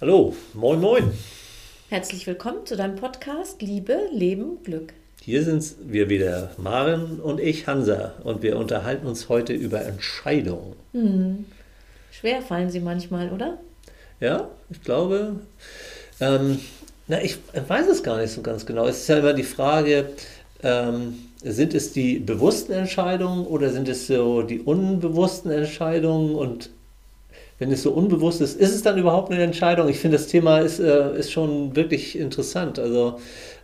Hallo, moin, moin. Herzlich willkommen zu deinem Podcast Liebe, Leben, Glück. Hier sind wir wieder, Maren und ich, Hansa, und wir unterhalten uns heute über Entscheidungen. Hm. Schwer fallen sie manchmal, oder? Ja, ich glaube. Ähm, na, ich weiß es gar nicht so ganz genau. Es ist ja immer die Frage, ähm, sind es die bewussten Entscheidungen oder sind es so die unbewussten Entscheidungen? Und wenn es so unbewusst ist, ist es dann überhaupt eine Entscheidung? Ich finde, das Thema ist, äh, ist schon wirklich interessant. Also,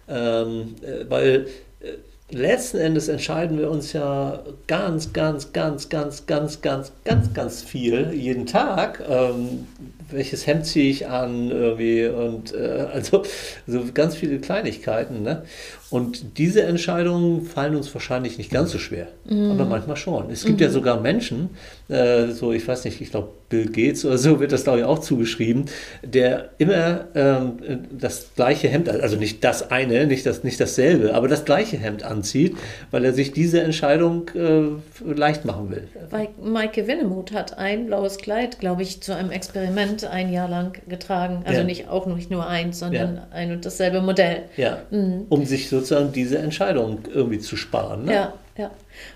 ähm, äh, weil äh, letzten Endes entscheiden wir uns ja ganz, ganz, ganz, ganz, ganz, ganz, ganz, ganz viel jeden Tag. Ähm, welches Hemd ziehe ich an irgendwie und äh, also so ganz viele Kleinigkeiten. Ne? Und diese Entscheidungen fallen uns wahrscheinlich nicht ganz so schwer, mhm. aber manchmal schon. Es gibt mhm. ja sogar Menschen, äh, so ich weiß nicht, ich glaube Bill Gates oder so wird das glaube ich auch zugeschrieben, der immer ähm, das gleiche Hemd, also nicht das eine, nicht, das, nicht dasselbe, aber das gleiche Hemd anzieht, weil er sich diese Entscheidung äh, leicht machen will. Weil Maike Winnemuth hat ein blaues Kleid, glaube ich, zu einem Experiment ein Jahr lang getragen. Also ja. nicht auch nicht nur eins, sondern ja. ein und dasselbe Modell. Ja, mhm. um sich so sozusagen diese Entscheidung irgendwie zu sparen. Ne? Ja, ja.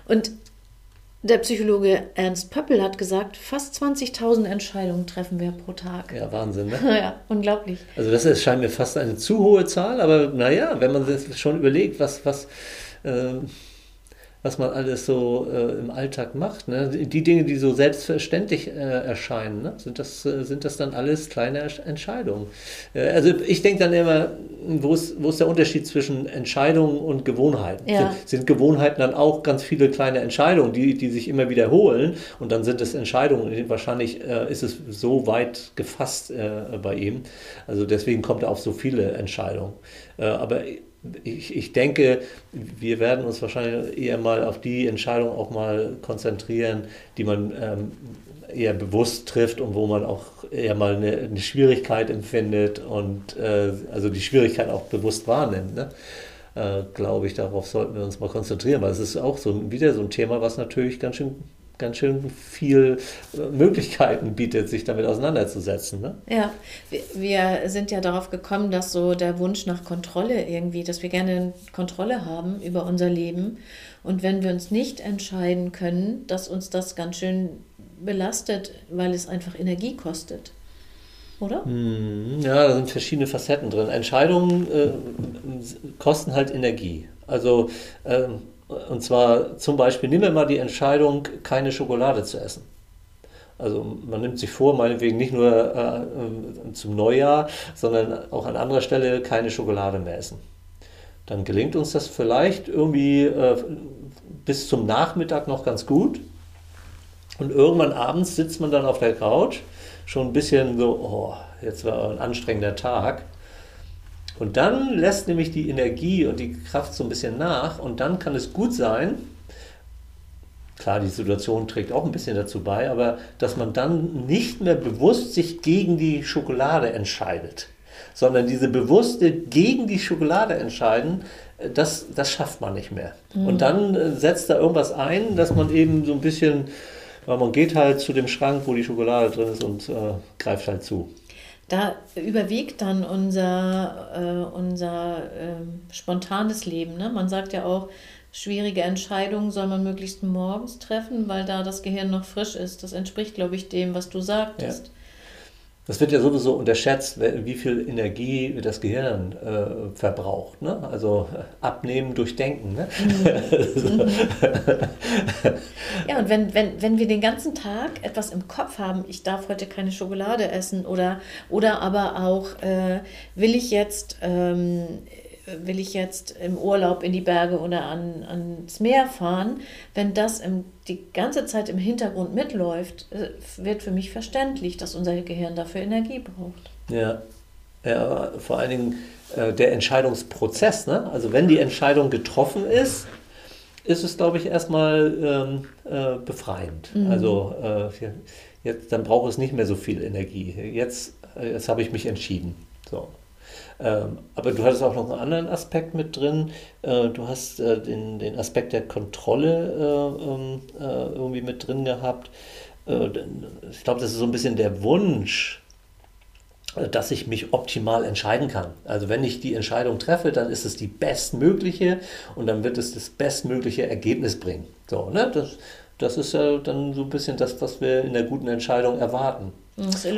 Und der Psychologe Ernst Pöppel hat gesagt, fast 20.000 Entscheidungen treffen wir pro Tag. Ja, Wahnsinn, ne? ja, unglaublich. Also das ist, scheint mir fast eine zu hohe Zahl, aber naja, wenn man sich schon überlegt, was, was äh, was man alles so äh, im Alltag macht. Ne? Die Dinge, die so selbstverständlich äh, erscheinen, ne? sind, das, äh, sind das dann alles kleine Entscheidungen. Äh, also ich denke dann immer, wo ist, wo ist der Unterschied zwischen Entscheidungen und Gewohnheiten? Ja. Sind, sind, Gewohnheiten dann auch ganz viele kleine Entscheidungen, die, die sich immer wiederholen und dann sind es Entscheidungen. Wahrscheinlich äh, ist es so weit gefasst äh, bei ihm. Also deswegen kommt er auf so viele Entscheidungen. aber ich, ich denke, wir werden uns wahrscheinlich eher mal auf die Entscheidung auch mal konzentrieren, die man ähm, eher bewusst trifft und wo man auch eher mal eine, eine Schwierigkeit empfindet und äh, also die Schwierigkeit auch bewusst wahrnimmt. Ne? Äh, Glaube ich, darauf sollten wir uns mal konzentrieren, weil es ist auch so wieder so ein Thema, was natürlich ganz schön ganz schön viel äh, Möglichkeiten bietet, sich damit auseinanderzusetzen. Ne? Ja, wir sind ja darauf gekommen, dass so der Wunsch nach Kontrolle irgendwie, dass wir gerne Kontrolle haben über unser Leben. Und wenn wir uns nicht entscheiden können, dass uns das ganz schön belastet, weil es einfach Energie kostet. Oder? Hm, ja, da sind verschiedene Facetten drin. Entscheidungen äh, kosten halt Energie. Also ähm, und zwar zum Beispiel, nehmen wir mal die Entscheidung, keine Schokolade zu essen. Also man nimmt sich vor, meinetwegen nicht nur äh, zum Neujahr, sondern auch an anderer Stelle keine Schokolade mehr essen. Dann gelingt uns das vielleicht irgendwie äh, bis zum Nachmittag noch ganz gut. Und irgendwann abends sitzt man dann auf der Couch, schon ein bisschen so, oh, jetzt war ein anstrengender Tag. Und dann lässt nämlich die Energie und die Kraft so ein bisschen nach und dann kann es gut sein, klar, die Situation trägt auch ein bisschen dazu bei, aber dass man dann nicht mehr bewusst sich gegen die Schokolade entscheidet, sondern diese bewusste gegen die Schokolade entscheiden, das, das schafft man nicht mehr. Mhm. Und dann äh, setzt da irgendwas ein, dass man eben so ein bisschen, weil man geht halt zu dem Schrank, wo die Schokolade drin ist und äh, greift halt zu da überwiegt dann unser, äh, unser äh, spontanes Leben. Ne? Man sagt ja auch, schwierige Entscheidungen soll man möglichst morgens treffen, weil da das Gehirn noch frisch ist. Das entspricht, glaube ich, dem, was du sagtest. Ja. Das wird ja sowieso unterschätzt, wie viel Energie das Gehirn äh, verbraucht. Ne? Also äh, abnehmen durch Denken. Ne? Mhm. ja, und wenn, wenn, wenn wir den ganzen Tag etwas im Kopf haben, ich darf heute keine Schokolade essen oder, oder aber auch, äh, will ich jetzt ähm, will ich jetzt im Urlaub in die Berge oder an, ans Meer fahren, wenn das im, die ganze Zeit im Hintergrund mitläuft, äh, wird für mich verständlich, dass unser Gehirn dafür Energie braucht. Ja, ja vor allen Dingen äh, der Entscheidungsprozess. Ne? Also wenn die Entscheidung getroffen ist, ist es, glaube ich, erstmal ähm, äh, befreiend. Mhm. Also äh, jetzt, dann braucht es nicht mehr so viel Energie. Jetzt, äh, jetzt habe ich mich entschieden. So. Ähm, aber du hattest auch noch einen anderen Aspekt mit drin. Äh, du hast äh, den, den Aspekt der Kontrolle äh, ähm, äh, irgendwie mit drin gehabt. Ich glaube, das ist so ein bisschen der Wunsch, dass ich mich optimal entscheiden kann. Also wenn ich die Entscheidung treffe, dann ist es die bestmögliche und dann wird es das bestmögliche Ergebnis bringen. So, ne? das, das ist ja dann so ein bisschen das, was wir in der guten Entscheidung erwarten.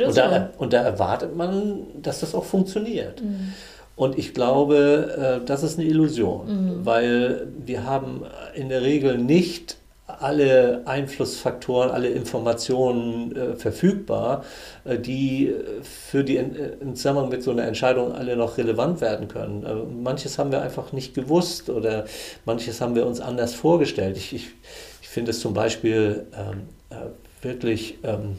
Und da, und da, erwartet man, dass das auch funktioniert. Mhm. Und ich glaube, äh, das ist eine Illusion, mhm. weil wir haben in der Regel nicht alle Einflussfaktoren, alle Informationen äh, verfügbar, äh, die für die in, im Zusammenhang mit so einer Entscheidung alle noch relevant werden können. Äh, manches haben wir einfach nicht gewusst oder manches haben wir uns anders vorgestellt. Ich, ich, ich finde es zum Beispiel ähm, äh, wirklich, ähm,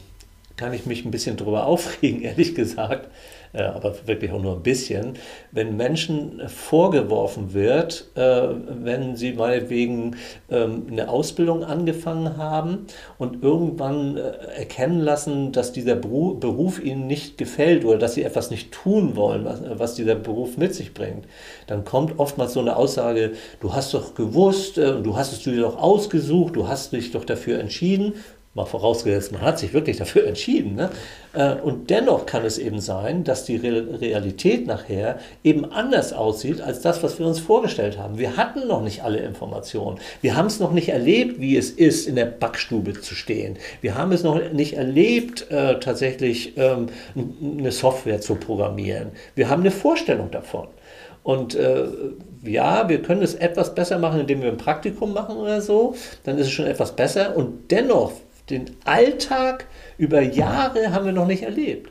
kann ich mich ein bisschen darüber aufregen, ehrlich gesagt, äh, aber wirklich auch nur ein bisschen, wenn Menschen vorgeworfen wird, äh, wenn sie meinetwegen ähm, eine Ausbildung angefangen haben und irgendwann äh, erkennen lassen, dass dieser Beruf ihnen nicht gefällt oder dass sie etwas nicht tun wollen, was dieser Beruf mit sich bringt, dann kommt oftmals so eine Aussage, du hast doch gewusst, du hast es dir doch ausgesucht, du hast dich doch dafür entschieden mal vorausgesetzt, man hat sich wirklich dafür entschieden. Ne? Äh, und dennoch kann es eben sein, dass die Realität nachher eben anders aussieht als das, was wir uns vorgestellt haben. Wir hatten noch nicht alle Informationen. Wir haben es noch nicht erlebt, wie es ist, in der Backstube zu stehen. Wir haben es noch nicht erlebt, äh, tatsächlich ähm, eine Software zu programmieren. Wir haben eine Vorstellung davon. Und äh, ja, wir können es etwas besser machen, indem wir ein Praktikum machen oder so. Dann ist es schon etwas besser. Und dennoch den Alltag über Jahre haben wir noch nicht erlebt.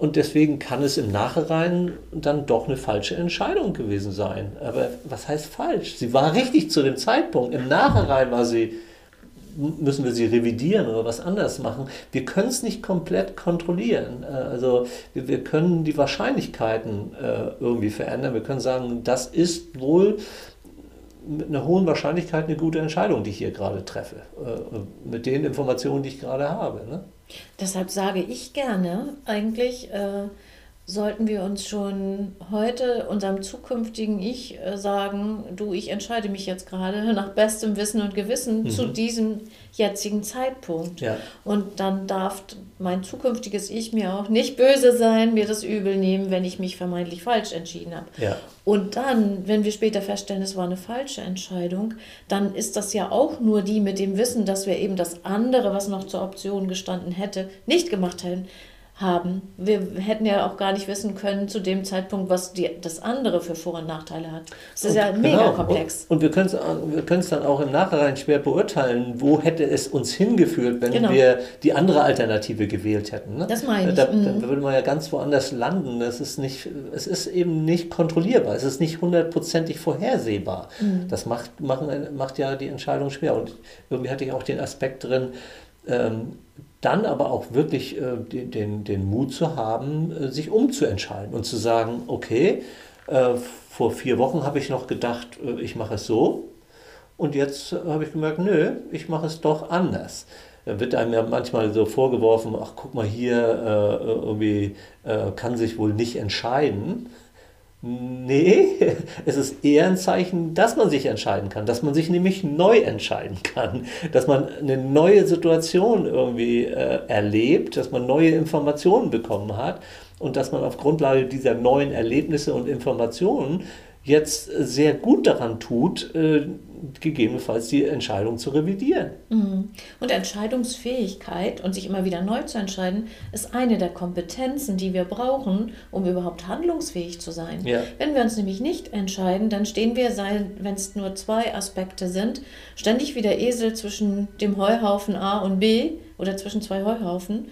Und deswegen kann es im Nachhinein dann doch eine falsche Entscheidung gewesen sein. Aber was heißt falsch? Sie war richtig zu dem Zeitpunkt. Im Nachhinein war sie, müssen wir sie revidieren oder was anders machen. Wir können es nicht komplett kontrollieren. Äh, also wir können die Wahrscheinlichkeiten äh, irgendwie verändern. Wir können sagen, das ist wohl mit einer hohen Wahrscheinlichkeit eine gute Entscheidung, die ich hier gerade treffe, äh, mit den Informationen, die ich gerade habe. Ne? Deshalb sage ich gerne eigentlich, äh, sollten wir uns schon heute unserem zukünftigen Ich äh, sagen, du, ich entscheide mich jetzt gerade nach bestem Wissen und Gewissen mhm. zu diesem jetzigen Zeitpunkt. Ja. Und dann darf mein zukünftiges Ich mir auch nicht böse sein, mir das übel nehmen, wenn ich mich vermeintlich falsch entschieden habe. Ja. Und dann, wenn wir später feststellen, es war eine falsche Entscheidung, dann ist das ja auch nur die mit dem Wissen, dass wir eben das andere, was noch zur Option gestanden hätte, nicht gemacht hätten haben. Wir hätten ja auch gar nicht wissen können zu dem Zeitpunkt, was die, das andere für Vor- und Nachteile hat. Das ist und, ja mega genau. komplex. Und, und wir können es dann auch im Nachhinein schwer beurteilen, wo hätte es uns hingeführt, wenn genau. wir die andere Alternative gewählt hätten. Ne? Das meine ich. Da, mhm. da, würde man ja ganz woanders landen. Das ist nicht, es ist eben nicht kontrollierbar. Es ist nicht hundertprozentig vorhersehbar. Mhm. Das macht, machen, macht ja die Entscheidung schwer. Und irgendwie hatte ich auch den Aspekt drin, ähm, dann aber auch wirklich äh, den, den, den, Mut zu haben, äh, sich umzuentscheiden und zu sagen, okay, äh, vor vier Wochen habe ich noch gedacht, äh, ich mache es so und jetzt habe ich gemerkt, nö, ich mache es doch anders. Da wird einem ja manchmal so vorgeworfen, ach guck mal hier, äh, irgendwie äh, kann sich wohl nicht entscheiden. Nee, es ist eher ein Zeichen, dass man sich entscheiden kann, dass man sich nämlich neu entscheiden kann, dass man eine neue Situation irgendwie äh, erlebt, dass man neue Informationen bekommen hat und dass man auf Grundlage dieser neuen Erlebnisse und Informationen jetzt sehr gut daran tut, äh, gegebenenfalls die Entscheidung zu revidieren. Mhm. Und Entscheidungsfähigkeit und sich immer wieder neu zu entscheiden, ist eine der Kompetenzen, die wir brauchen, um überhaupt handlungsfähig zu sein. Ja. Wenn wir uns nämlich nicht entscheiden, dann stehen wir, wenn es nur zwei Aspekte sind, ständig wie der Esel zwischen dem Heuhaufen A und B oder zwischen zwei Heuhaufen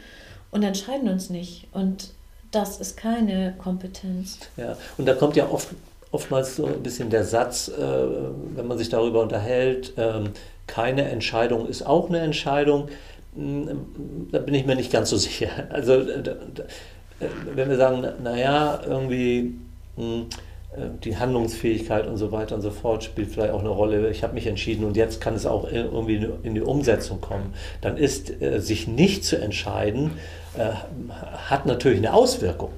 und entscheiden uns nicht. Und das ist keine Kompetenz. Ja, und da kommt ja oft oftmals so ein bisschen der Satz, äh, wenn man sich darüber unterhält, äh, keine Entscheidung ist auch eine Entscheidung. Hm, da bin ich mir nicht ganz so sicher. Also, äh, wenn wir sagen, naja, irgendwie hm, äh, die Handlungsfähigkeit und so weiter und so fort spielt vielleicht auch eine Rolle. Ich habe mich entschieden und jetzt kann es auch irgendwie in die Umsetzung kommen. Dann ist äh, sich nicht zu entscheiden, äh, hat natürlich eine Auswirkung.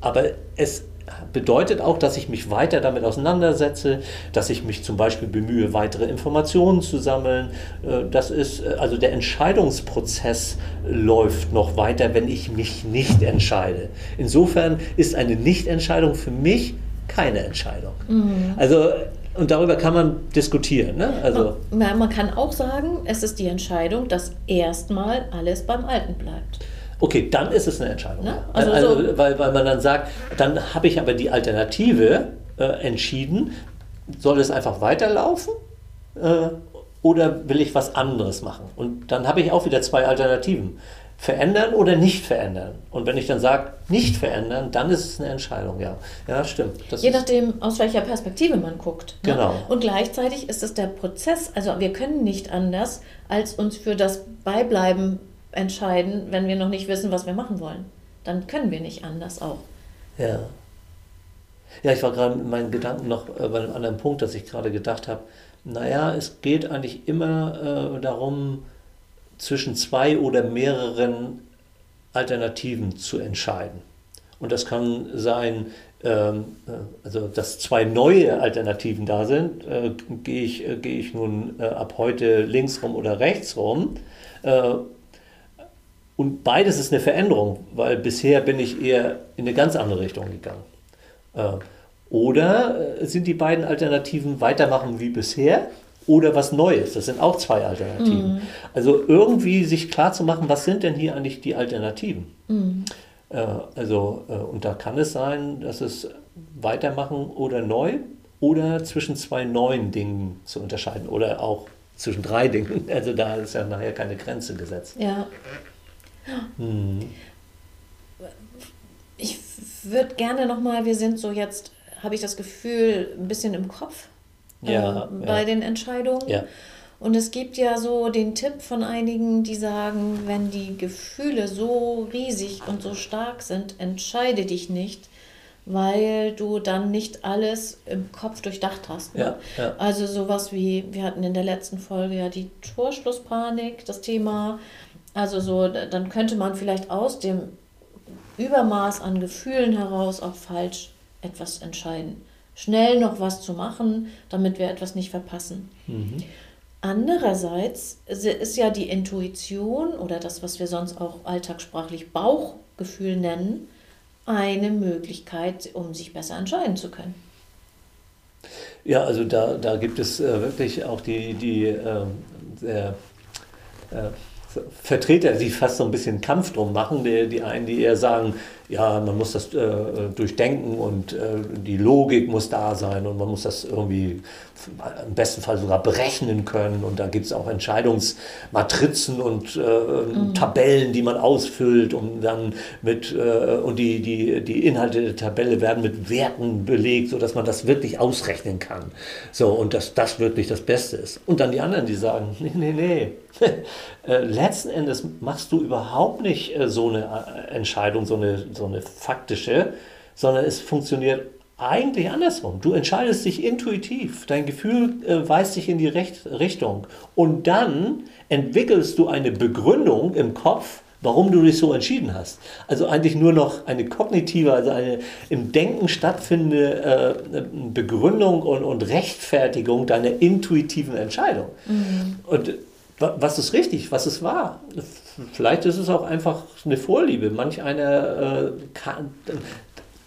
Aber es bedeutet auch, dass ich mich weiter damit auseinandersetze, dass ich mich zum Beispiel bemühe, weitere Informationen zu sammeln. Äh, das ist, äh, also der Entscheidungsprozess läuft noch weiter, wenn ich mich nicht entscheide. Insofern ist eine Nichtentscheidung für mich keine Entscheidung. Mhm. Also und darüber kann man diskutieren. Ne? Also man, man kann auch sagen, es ist die Entscheidung, dass erstmal alles beim Alten bleibt. Okay, dann ist es eine Entscheidung. Ne? Also, also so weil, weil man dann sagt, dann habe ich aber die Alternative äh, entschieden, soll es einfach weiterlaufen äh, oder will ich was anderes machen? Und dann habe ich auch wieder zwei Alternativen. Verändern oder nicht verändern. Und wenn ich dann sage, nicht verändern, dann ist es eine Entscheidung, ja. Ja, stimmt. Das Je nachdem, aus welcher Perspektive man guckt. Ne? Genau. Und gleichzeitig ist es der Prozess, also wir können nicht anders, als uns für das Beibleiben entscheiden, wenn wir noch nicht wissen, was wir machen wollen. Dann können wir nicht anders auch. Ja. Ja, ich war gerade mit meinen Gedanken noch äh, bei einem anderen Punkt, dass ich gerade gedacht habe, naja, es geht eigentlich immer äh, darum, zwischen zwei oder mehreren Alternativen zu entscheiden. Und das kann sein, ähm, äh, also dass zwei neue Alternativen da sind. Äh, Gehe ich, äh, geh ich nun äh, ab heute links rum oder rechts rum? Und beides ist eine Veränderung, weil bisher bin ich eher in eine ganz andere Richtung gegangen. Äh, oder äh, sind die beiden Alternativen weitermachen wie bisher oder was Neues? Das sind auch zwei Alternativen. Mhm. Also irgendwie sich klar zu machen, was sind denn hier eigentlich die Alternativen? Mhm. Äh, also, und da kann es sein, dass es weitermachen oder neu oder zwischen zwei neuen Dingen zu unterscheiden oder auch zwischen drei Dingen. Also da ist ja nachher keine Grenze gesetzt. Ja. Mhm. Ich würde gerne nochmal, wir sind so jetzt, habe ich das Gefühl, ein bisschen im Kopf ja, äh, bei ja. den Entscheidungen. Ja. Und es gibt ja so den Tipp von einigen, die sagen, wenn die Gefühle so riesig und so stark sind, entscheide dich nicht, weil du dann nicht alles im Kopf durchdacht hast. Ne? Ja, ja. Also sowas wie, wir hatten in der letzten Folge ja die Torschlusspanik, das Thema, also so, dann könnte man vielleicht aus dem Übermaß an Gefühlen heraus auch falsch etwas entscheiden. Schnell noch was zu machen, damit wir etwas nicht verpassen. Mhm. Andererseits ist ja die Intuition oder das, was wir sonst auch alltagssprachlich Bauchgefühl nennen, eine Möglichkeit, um sich besser entscheiden zu können. Ja, also da, da gibt es äh, wirklich auch die, die äh, sehr, äh, Vertreter, die fast so ein bisschen Kampf drum machen. Die, die einen, die eher sagen, ja, man muss das äh, durchdenken und äh, die Logik muss da sein und man muss das irgendwie im besten Fall sogar berechnen können. Und da gibt es auch Entscheidungsmatrizen und äh, mhm. Tabellen, die man ausfüllt, um dann mit, äh, und die, die, die Inhalte der Tabelle werden mit Werten belegt, sodass man das wirklich ausrechnen kann. So, und dass das wirklich das Beste ist. Und dann die anderen, die sagen, nee, nee, nee. Äh, letzten Endes machst du überhaupt nicht äh, so eine Entscheidung, so eine, so eine faktische, sondern es funktioniert eigentlich andersrum. Du entscheidest dich intuitiv. Dein Gefühl äh, weist dich in die Recht Richtung. Und dann entwickelst du eine Begründung im Kopf, warum du dich so entschieden hast. Also eigentlich nur noch eine kognitive, also eine im Denken stattfindende äh, Begründung und, und, Rechtfertigung deiner intuitiven Entscheidung. Mhm. Und was ist richtig, was ist wahr? Vielleicht ist es auch einfach eine Vorliebe. Manch einer äh, kann,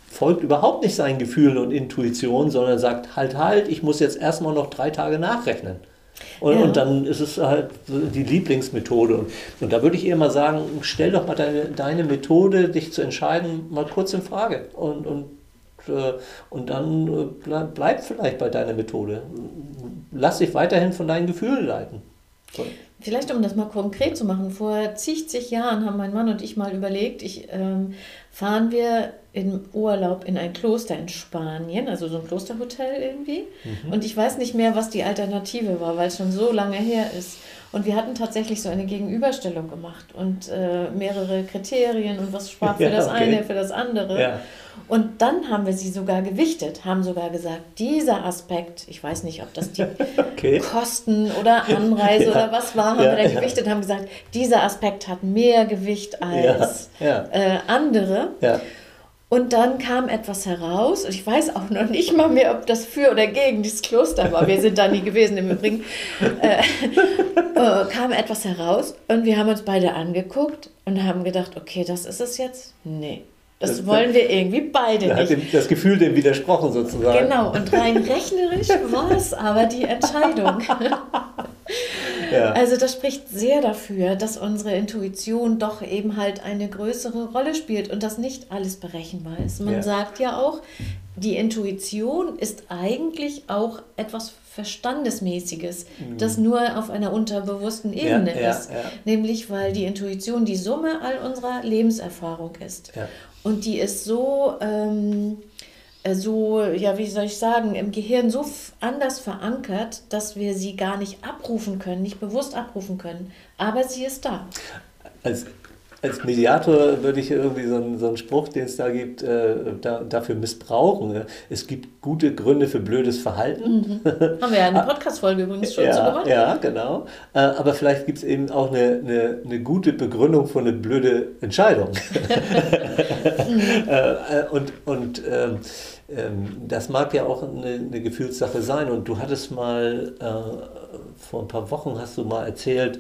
folgt überhaupt nicht seinen Gefühlen und Intuitionen, sondern sagt, halt, halt, ich muss jetzt erstmal noch drei Tage nachrechnen. Und, ja. und, dann ist es halt die Lieblingsmethode. Und, und, da würde ich eher mal sagen, stell doch mal deine, deine Methode, dich zu entscheiden, mal kurz in Frage. Und, und, äh, und dann äh, bleib, bleib vielleicht bei deiner Methode. Lass dich weiterhin von deinen Gefühlen leiten. So. Vielleicht, um das mal konkret zu machen, vor zig Jahren haben mein Mann und ich mal überlegt, ich, ähm, fahren wir im Urlaub in ein Kloster in Spanien, also so ein Klosterhotel irgendwie. Mhm. Und ich weiß nicht mehr, was die Alternative war, weil es schon so lange her ist. Und wir hatten tatsächlich so eine Gegenüberstellung gemacht und äh, mehrere Kriterien und was sprach für ja, das okay. eine, für das andere. Ja. Und dann haben wir sie sogar gewichtet, haben sogar gesagt, dieser Aspekt, ich weiß nicht, ob das die okay. Kosten oder Anreise ja. oder was war, haben ja, wir da gewichtet, haben gesagt, dieser Aspekt hat mehr Gewicht als ja, äh, andere. Und dann kam etwas heraus, und ich weiß auch noch nicht mal mehr, ob das für oder gegen dieses Kloster war. Wir sind da nie gewesen im Übrigen. Äh, äh, kam etwas heraus und wir haben uns beide angeguckt und haben gedacht, okay, das ist es jetzt? Nee. Das, das wollen wir irgendwie beide nicht. Hat dem, das Gefühl dem widersprochen sozusagen. Genau, und rein rechnerisch war es aber die Entscheidung. Ja. Also das spricht sehr dafür, dass unsere Intuition doch eben halt eine größere Rolle spielt und dass nicht alles berechenbar ist. Man ja. sagt ja auch, die Intuition ist eigentlich auch etwas Verstandesmäßiges, mhm. das nur auf einer unterbewussten Ebene ja, ist. Nämlich weil die Intuition die Summe all unserer Lebenserfahrung ist. Und die ist so... Ähm, äh, so, ja, wie soll ich sagen, im Gehirn so anders verankert, dass wir sie gar nicht abrufen können, nicht bewusst abrufen können. Aber sie ist da. Als, als Mediator würde ich irgendwie so einen, so einen Spruch, den es da gibt, äh, da, dafür missbrauchen. Es gibt gute Gründe für blödes Verhalten. Mhm. Haben wir ja eine Podcast-Folge übrigens schon ja, so gemacht. Ja, genau. Äh, aber vielleicht gibt es eben auch eine, eine, eine, gute Begründung für eine blöde Entscheidung. mhm. äh, und und ähm, ähm, das mag ja auch eine, eine, Gefühlssache sein. Und du hattest mal, äh, vor ein paar Wochen hast du mal erzählt, äh,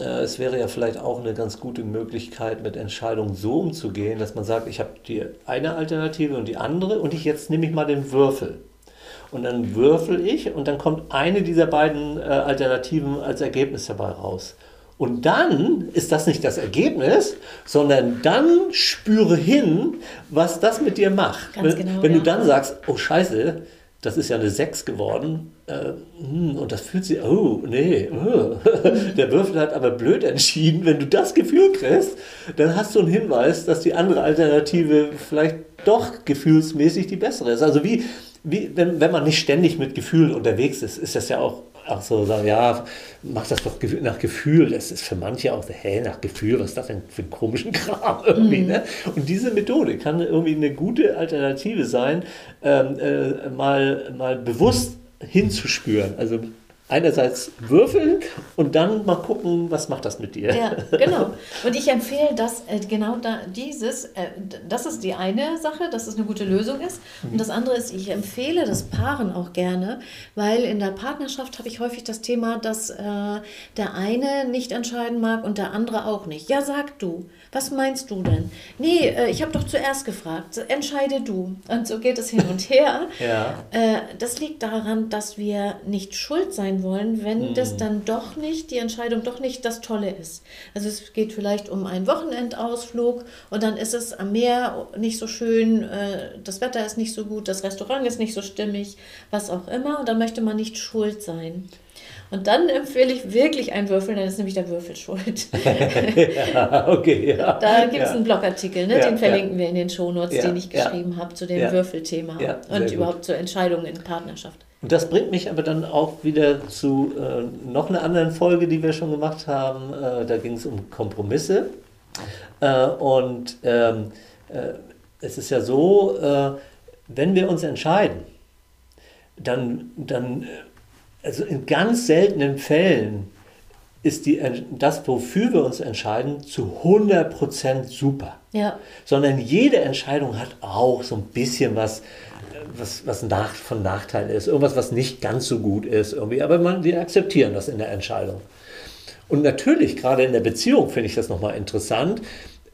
es wäre ja vielleicht auch eine ganz gute Möglichkeit, mit Entscheidungen so umzugehen, dass man sagt, ich habe die eine Alternative und die andere und ich jetzt nehme ich mal den Würfel. Und dann würfel ich und dann kommt eine dieser beiden äh, Alternativen als Ergebnis dabei raus. Und dann ist das nicht das Ergebnis, sondern dann spüre hin, was das mit dir macht. Ganz genau, Wenn ja. du dann sagst, oh Scheiße, das ist ja eine 6 geworden äh, hm, und das fühlt sich, oh nee, oh. der Würfel hat aber blöd entschieden. Wenn du das Gefühl kriegst, dann hast du einen Hinweis, dass die andere Alternative vielleicht doch gefühlsmäßig die bessere ist. Also wie, wie wenn, wenn man nicht ständig mit Gefühlen unterwegs ist, ist das ja auch auch so sagen, ja, mach das doch nach Gefühl. Das ist für manche auch so, hä, nach Gefühl, was ist das denn für ein komischen Kram irgendwie, mhm. ne? Und diese Methode kann irgendwie eine gute Alternative sein, ähm, äh, mal, mal bewusst hinzuspüren. Also einerseits würfeln und dann mal gucken, was macht das mit dir. Ja, genau. Und ich empfehle das äh, genau da, dieses, äh, das ist die eine Sache, dass es eine gute Lösung ist. Und das andere ist, ich empfehle das Paaren auch gerne, weil in der Partnerschaft habe ich häufig das Thema, dass äh, der eine nicht entscheiden mag und der andere auch nicht. Ja, sag du. Was meinst du denn? Nee, äh, ich habe doch zuerst gefragt. Entscheide du. Und so geht es hin und her. ja. Äh, das liegt daran, dass wir nicht schuld sein wollen, wenn mhm. das dann doch nicht, die Entscheidung doch nicht das Tolle ist. Also es geht vielleicht um einen Wochenendausflug und dann ist es am Meer nicht so schön, äh, das Wetter ist nicht so gut, das Restaurant ist nicht so stimmig, was auch immer. Und dann möchte man nicht schuld sein. Und dann empfehle ich wirklich ein Würfel, dann ist nämlich der Würfel schuld. ja, okay, ja. Da gibt es ja. einen Blogartikel, ne? Den verlinken wir in den Shownotes, den ich geschrieben habe zu dem Würfelthema und überhaupt zur Entscheidung in Partnerschaft. Und das bringt mich aber dann auch wieder zu äh, noch einer anderen Folge, die wir schon gemacht haben. Äh, da ging es um Kompromisse. Äh, und ähm, äh, es ist ja so, äh, wenn wir uns entscheiden, dann, dann äh, also in ganz seltenen Fällen ist die, das, wofür wir uns entscheiden, zu 100% super. Ja. Sondern jede Entscheidung hat auch so ein bisschen was, was, was nach, von Nachteil ist, irgendwas, was nicht ganz so gut ist, irgendwie. aber man, wir akzeptieren das in der Entscheidung. Und natürlich, gerade in der Beziehung finde ich das nochmal interessant,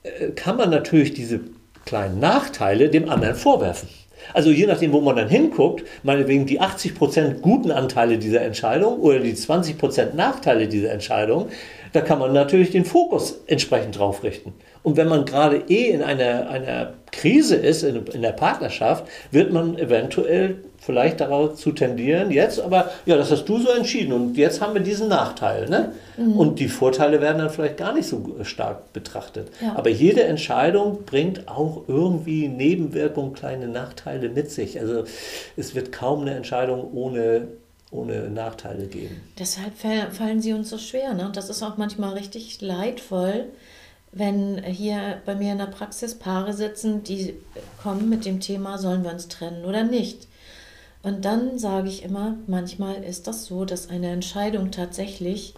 äh, kann man natürlich diese kleinen Nachteile dem anderen vorwerfen. Also je nachdem, wo man dann hinguckt, meinetwegen die 80% guten Anteile dieser Entscheidung oder die 20% Nachteile dieser Entscheidung, da kann man natürlich den Fokus entsprechend drauf richten. Und wenn man gerade eh in einer, einer Krise ist, in, in der Partnerschaft, wird man eventuell vielleicht darauf zu tendieren, jetzt, aber ja, das hast du so entschieden und jetzt haben wir diesen Nachteil. Ne? Mhm. Und die Vorteile werden dann vielleicht gar nicht so stark betrachtet. Ja. Aber jede Entscheidung bringt auch irgendwie Nebenwirkungen, kleine Nachteile mit sich. Also es wird kaum eine Entscheidung ohne ohne Nachteile geben. Deshalb fallen sie uns so schwer. Ne? Das ist auch manchmal richtig leidvoll, wenn hier bei mir in der Praxis Paare sitzen, die kommen mit dem Thema, sollen wir uns trennen oder nicht. Und dann sage ich immer, manchmal ist das so, dass eine Entscheidung tatsächlich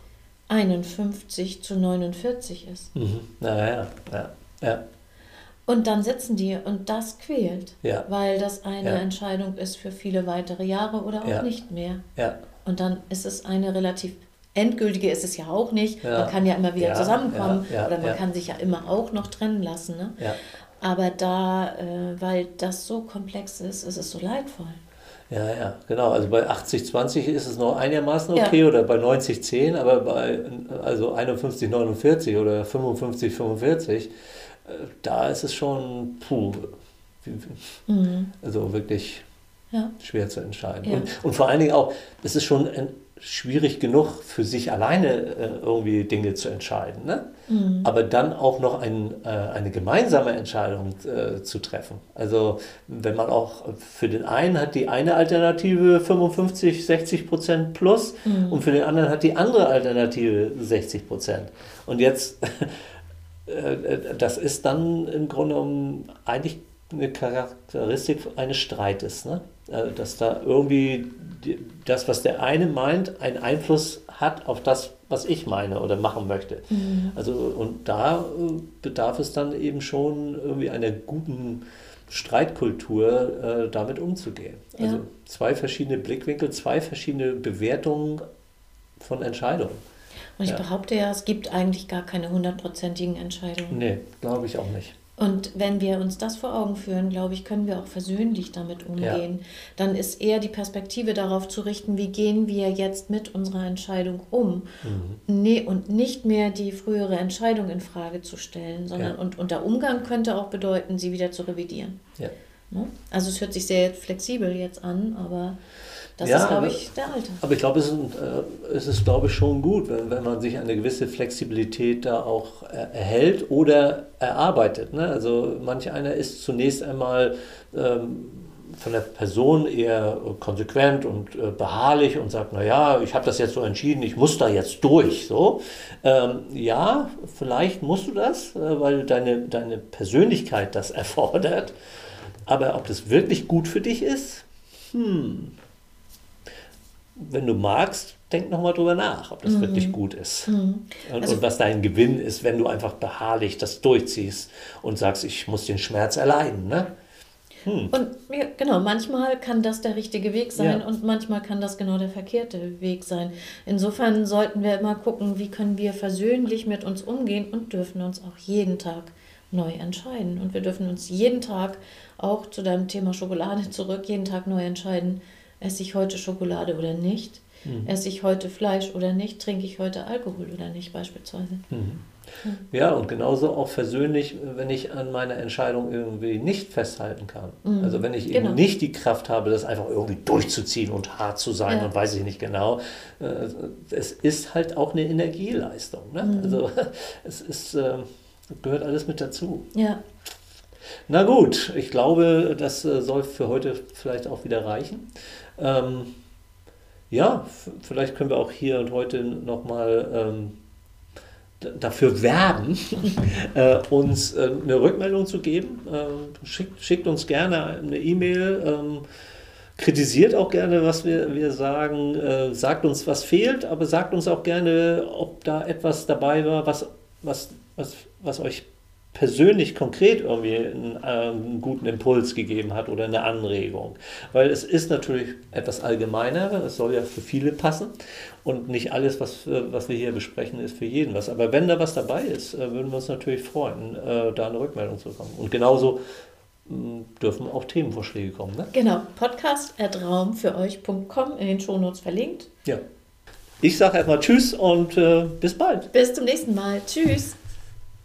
51 zu 49 ist. Mhm. Ja, ja, ja, ja. Und dann sitzen die und das quält, Ja. weil das eine Ja. Entscheidung ist für viele weitere Jahre oder auch Ja. nicht mehr. Ja, Und dann ist es eine relativ endgültige, ist es ja auch nicht. Ja. Man kann ja immer wieder Ja, zusammenkommen ja, oder man kann sich ja immer auch noch trennen lassen. Ne? Aber da, äh, weil das so komplex ist, ist es so leidvoll. Ja, ja, genau. Also bei 80-20 ist es noch einigermaßen okay oder bei 90-10, aber bei also 51-49 oder 55-45, äh, da ist es schon, puh, Mhm. also wirklich schwer zu entscheiden. Und, und vor allen Dingen auch, es ist schon ein, schwierig genug, für sich alleine äh, irgendwie Dinge zu entscheiden. Ne? Mhm. Aber dann auch noch ein, äh, eine gemeinsame Entscheidung äh, zu treffen. Also wenn man auch für den einen hat die eine Alternative 55, 60 Prozent plus Mhm. und für den anderen hat die andere Alternative 60 Prozent. Und jetzt, äh, das ist dann im Grunde genommen eigentlich eine Charakteristik eines Streites, ne? Äh, dass da irgendwie das, was der eine meint, einen Einfluss hat auf das, was ich meine oder machen möchte. Mhm. Also und da äh, bedarf es dann eben schon irgendwie einer guten Streitkultur, äh, damit umzugehen. Ja. Also zwei verschiedene Blickwinkel, zwei verschiedene Bewertungen von Entscheidungen. Und ich Ja. behaupte ja, es gibt eigentlich gar keine hundertprozentigen Entscheidungen. Nee, glaube ich auch nicht. Und wenn wir uns das vor Augen führen, glaube ich, können wir auch versöhnlich damit umgehen. Dann ist eher die Perspektive darauf zu richten, wie gehen wir jetzt mit unserer Entscheidung um. Mhm. Nee, und nicht mehr die frühere Entscheidung in Frage zu stellen, sondern Ja. und, und der Umgang könnte auch bedeuten, sie wieder zu revidieren. Ja. Ne? Also es hört sich sehr flexibel jetzt an, aber das Ja, ist, glaube aber- ich, der Alltag. Aber ich glaube, es ist, äh, es ist, glaube ich, schon gut, wenn, wenn man sich eine gewisse Flexibilität da auch erhält oder erarbeitet. Ne? Also manch einer ist zunächst einmal ähm, von der Person eher konsequent und äh, beharrlich und sagt, naja, ich habe das jetzt so entschieden, ich muss da jetzt durch. So. Ähm, ja, vielleicht musst du das, äh, weil deine, deine Persönlichkeit das erfordert. Aber ob das wirklich gut für dich ist, hm, wenn du magst, denk nochmal drüber nach, ob das wirklich gut ist. Und, Also- und was dein Gewinn ist, wenn du einfach beharrlich das durchziehst und sagst, ich muss den Schmerz erleiden. Ne? Und ja, genau, manchmal kann das der richtige Weg sein Ja. und manchmal kann das genau der verkehrte Weg sein. Insofern sollten wir immer gucken, wie können wir versöhnlich mit uns umgehen und dürfen uns auch jeden Tag neu entscheiden. Und wir dürfen uns jeden Tag, auch zu deinem Thema Schokolade zurück, jeden Tag neu entscheiden, esse ich heute Schokolade oder nicht, esse ich heute Fleisch oder nicht, trinke ich heute Alkohol oder nicht beispielsweise. Ja, und genauso auch versöhnlich, wenn ich an meiner Entscheidung irgendwie nicht festhalten kann. Also wenn ich eben Genau. nicht die Kraft habe, das einfach irgendwie durchzuziehen und hart zu sein Ja. und weiß ich nicht genau. Äh, Es ist halt auch eine Energieleistung. Ne? Also es ist, äh, gehört alles mit dazu. Ja, Na gut, ich glaube, das äh, soll für heute vielleicht auch wieder reichen. Ähm, ja, vielleicht können wir auch hier und heute nochmal ähm, dafür werben, äh, uns äh, eine Rückmeldung zu geben. Ähm, schickt, schickt uns gerne eine E-Mail. Ähm, Kritisiert auch gerne, was wir, wir sagen, äh, sagt uns, was fehlt, aber sagt uns auch gerne, ob da etwas dabei war, was, was, was, was euch persönlich konkret irgendwie einen, äh, einen guten Impuls gegeben hat oder eine Anregung. Weil es ist natürlich etwas allgemeiner, es soll ja für viele passen und nicht alles, was, äh, was wir hier besprechen, ist für jeden was. Aber wenn da was dabei ist, äh, würden wir uns natürlich freuen, äh, da eine Rückmeldung zu bekommen. Und genauso mh, dürfen auch Themenvorschläge kommen. Ne? genau. Podcast.raumfüreuch.com in den Shownotes verlinkt. Ja. Ich sage erstmal Tschüss und äh, bis bald. Bis zum nächsten Mal. Tschüss.